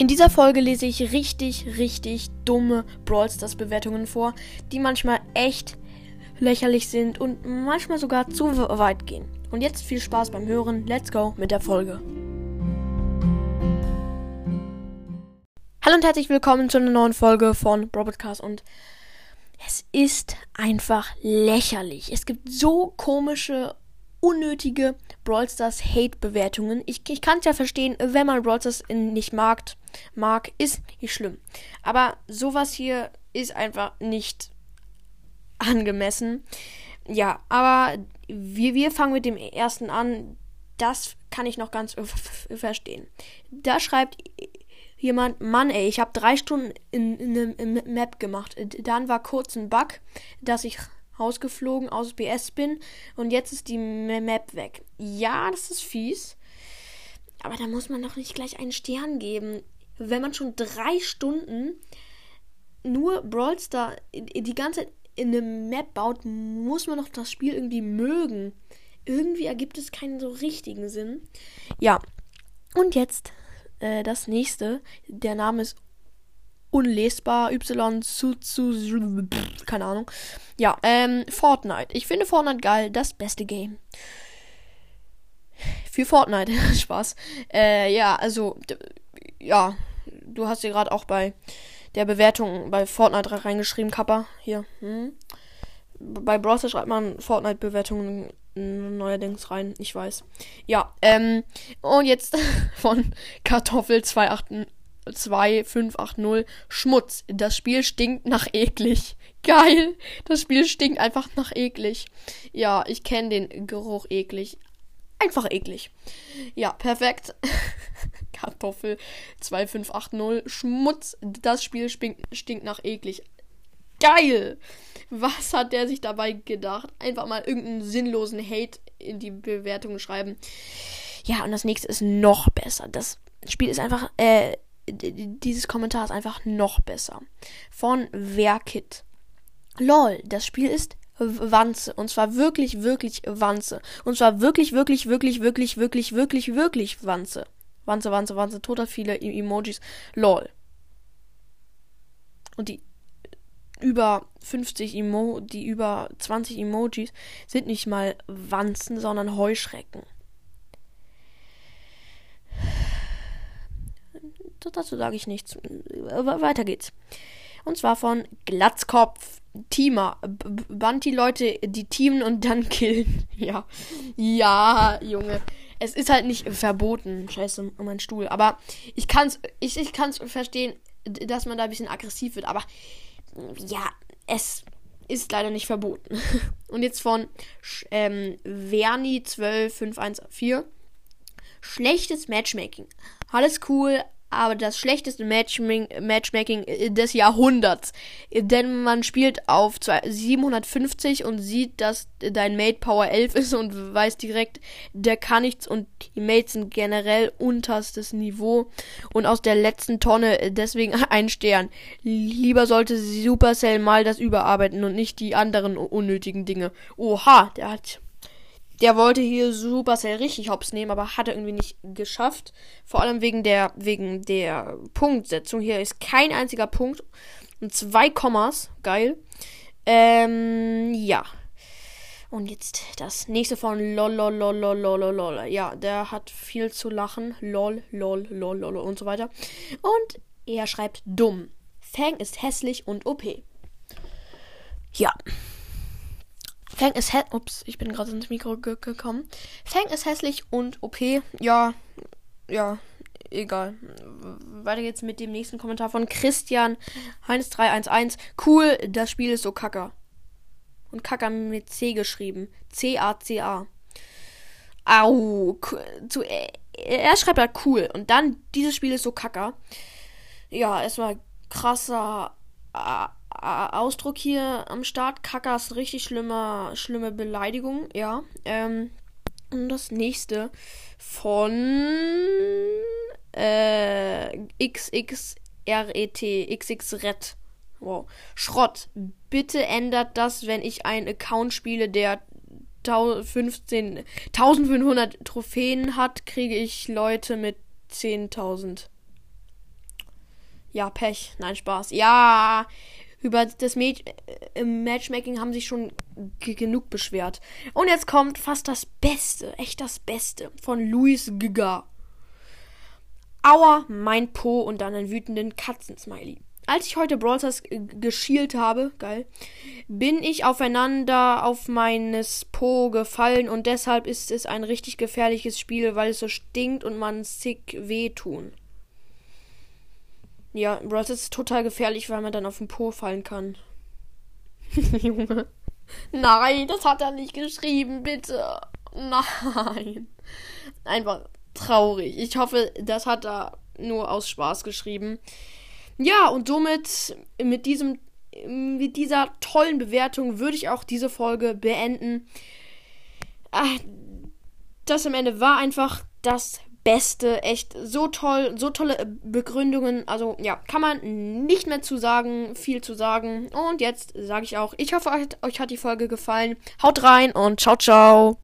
In dieser Folge lese ich richtig, richtig dumme Brawl Stars Bewertungen vor, die manchmal echt lächerlich sind und manchmal sogar zu weit gehen. Und jetzt viel Spaß beim Hören. Let's go mit der Folge. Hallo und herzlich willkommen zu einer neuen Folge von Robotcast und es ist einfach lächerlich. Es gibt so komische unnötige Brawl Stars Hate-Bewertungen. Ich, ich kann es ja verstehen, wenn man Brawl Stars nicht mag, mag, ist nicht schlimm. Aber sowas hier ist einfach nicht angemessen. Ja, aber wir, wir fangen mit dem ersten an. Das kann ich noch ganz verstehen. Da schreibt jemand, Mann, ey, ich habe drei Stunden in, in, Map gemacht. Dann war kurz ein Bug, dass ich rausgeflogen aus BS bin und jetzt ist die Map weg. Ja, das ist fies. Aber da muss man doch nicht gleich einen Stern geben. Wenn man schon drei Stunden nur Brawl Star die ganze Zeit in eine Map baut, muss man doch das Spiel irgendwie mögen. Irgendwie ergibt es keinen so richtigen Sinn. Ja. Und jetzt äh, das nächste. Der Name ist unlesbar. Y zu, zu keine Ahnung. Ja, ähm, Fortnite. Ich finde Fortnite geil. Das beste Game. Für Fortnite. Spaß. Äh, ja, also, ja, du hast hier gerade auch bei der Bewertung bei Fortnite reingeschrieben, Kappa. Hier. Hm. Bei Browser schreibt man Fortnite-Bewertungen neuerdings rein. Ich weiß. Ja, ähm, und jetzt von Kartoffel 28 2580 Schmutz. Das Spiel stinkt nach eklig. Geil. Das Spiel stinkt einfach nach eklig. Ja, ich kenne den Geruch eklig. Einfach eklig. Ja, perfekt. Kartoffel 2580 Schmutz. Das Spiel stinkt, nach eklig. Geil. Was hat der sich dabei gedacht? Einfach mal irgendeinen sinnlosen Hate in die Bewertungen schreiben. Ja, und das nächste ist noch besser. Das Spiel ist einfach, äh, dieses Kommentar ist einfach noch besser. Von Werkit. Lol, das Spiel ist Wanze. Und zwar wirklich, wirklich Wanze. Und zwar wirklich, wirklich, wirklich, wirklich, wirklich, wirklich, wirklich Wanze. Wanze, Wanze, Wanze, total viele e Emojis. Lol. Und die über 50 Emo, die über 20 Emojis sind nicht mal Wanzen, sondern Heuschrecken. dazu sage ich nichts. Weiter geht's. Und zwar von Glatzkopf. Teamer. Banti Leute, die teamen und dann killen. Ja. Ja, Junge. Es ist halt nicht verboten. Scheiße, um meinen Stuhl. Aber ich kann's, ich, ich kann's verstehen, dass man da ein bisschen aggressiv wird. Aber ja, es ist leider nicht verboten. Und jetzt von ähm, Verni 12514. Schlechtes Matchmaking. Alles cool, aber das schlechteste Matchmaking des Jahrhunderts. Denn man spielt auf 750 und sieht, dass dein Mate Power 11 ist und weiß direkt, der kann nichts und die Mates sind generell unterstes Niveau und aus der letzten Tonne deswegen ein Stern. Lieber sollte Supercell mal das überarbeiten und nicht die anderen unnötigen Dinge. Oha, der hat der wollte hier Supercell richtig hops nehmen, aber hat er irgendwie nicht geschafft. Vor allem wegen der, wegen der Punktsetzung. Hier ist kein einziger Punkt. Und zwei Kommas. Geil. Ähm, ja. Und jetzt das nächste von lol, lol, lol, lol, lol. Ja, der hat viel zu lachen. Lol, lol, lol, lol und so weiter. Und er schreibt dumm. Fang ist hässlich und OP. Ja. Fang ist hässlich. Ups, ich bin gerade ins Mikro ge gekommen. Fang ist hässlich und OP. Ja, ja, egal. Weiter geht's mit dem nächsten Kommentar von Christian Heinz 311. Cool, das Spiel ist so kacker. Und kacker mit C geschrieben. C-A-C-A. Au. Zu, er schreibt halt cool. Und dann, dieses Spiel ist so kacker. Ja, erstmal krasser Ausdruck hier am Start. Kacker ist richtig schlimmer, schlimme Beleidigung, ja. Ähm, und das nächste von äh, XXRET, XXRET. Wow. Schrott. Bitte ändert das, wenn ich einen Account spiele, der 15, 1500 Trophäen hat, kriege ich Leute mit 10.000. Ja, Pech. Nein, Spaß. Ja, über das Match äh, Matchmaking haben sich schon genug beschwert. Und jetzt kommt fast das Beste, echt das Beste von Luis Giga. Aua, mein Po und dann einen wütenden Katzensmiley. Als ich heute Brawl Stars geschielt habe, geil, bin ich aufeinander auf meines Po gefallen und deshalb ist es ein richtig gefährliches Spiel, weil es so stinkt und man sick wehtun. Ja, Brawl Stars ist total gefährlich, weil man dann auf den Po fallen kann. Junge. Nein, das hat er nicht geschrieben, bitte. Nein. Einfach traurig. Ich hoffe, das hat er nur aus Spaß geschrieben. Ja, und somit mit diesem mit dieser tollen Bewertung würde ich auch diese Folge beenden. Ah, das am Ende war einfach das Beste. Echt so toll, so tolle Begründungen. Also ja, kann man nicht mehr zu sagen, viel zu sagen. Und jetzt sage ich auch, ich hoffe, euch hat die Folge gefallen. Haut rein und ciao, ciao.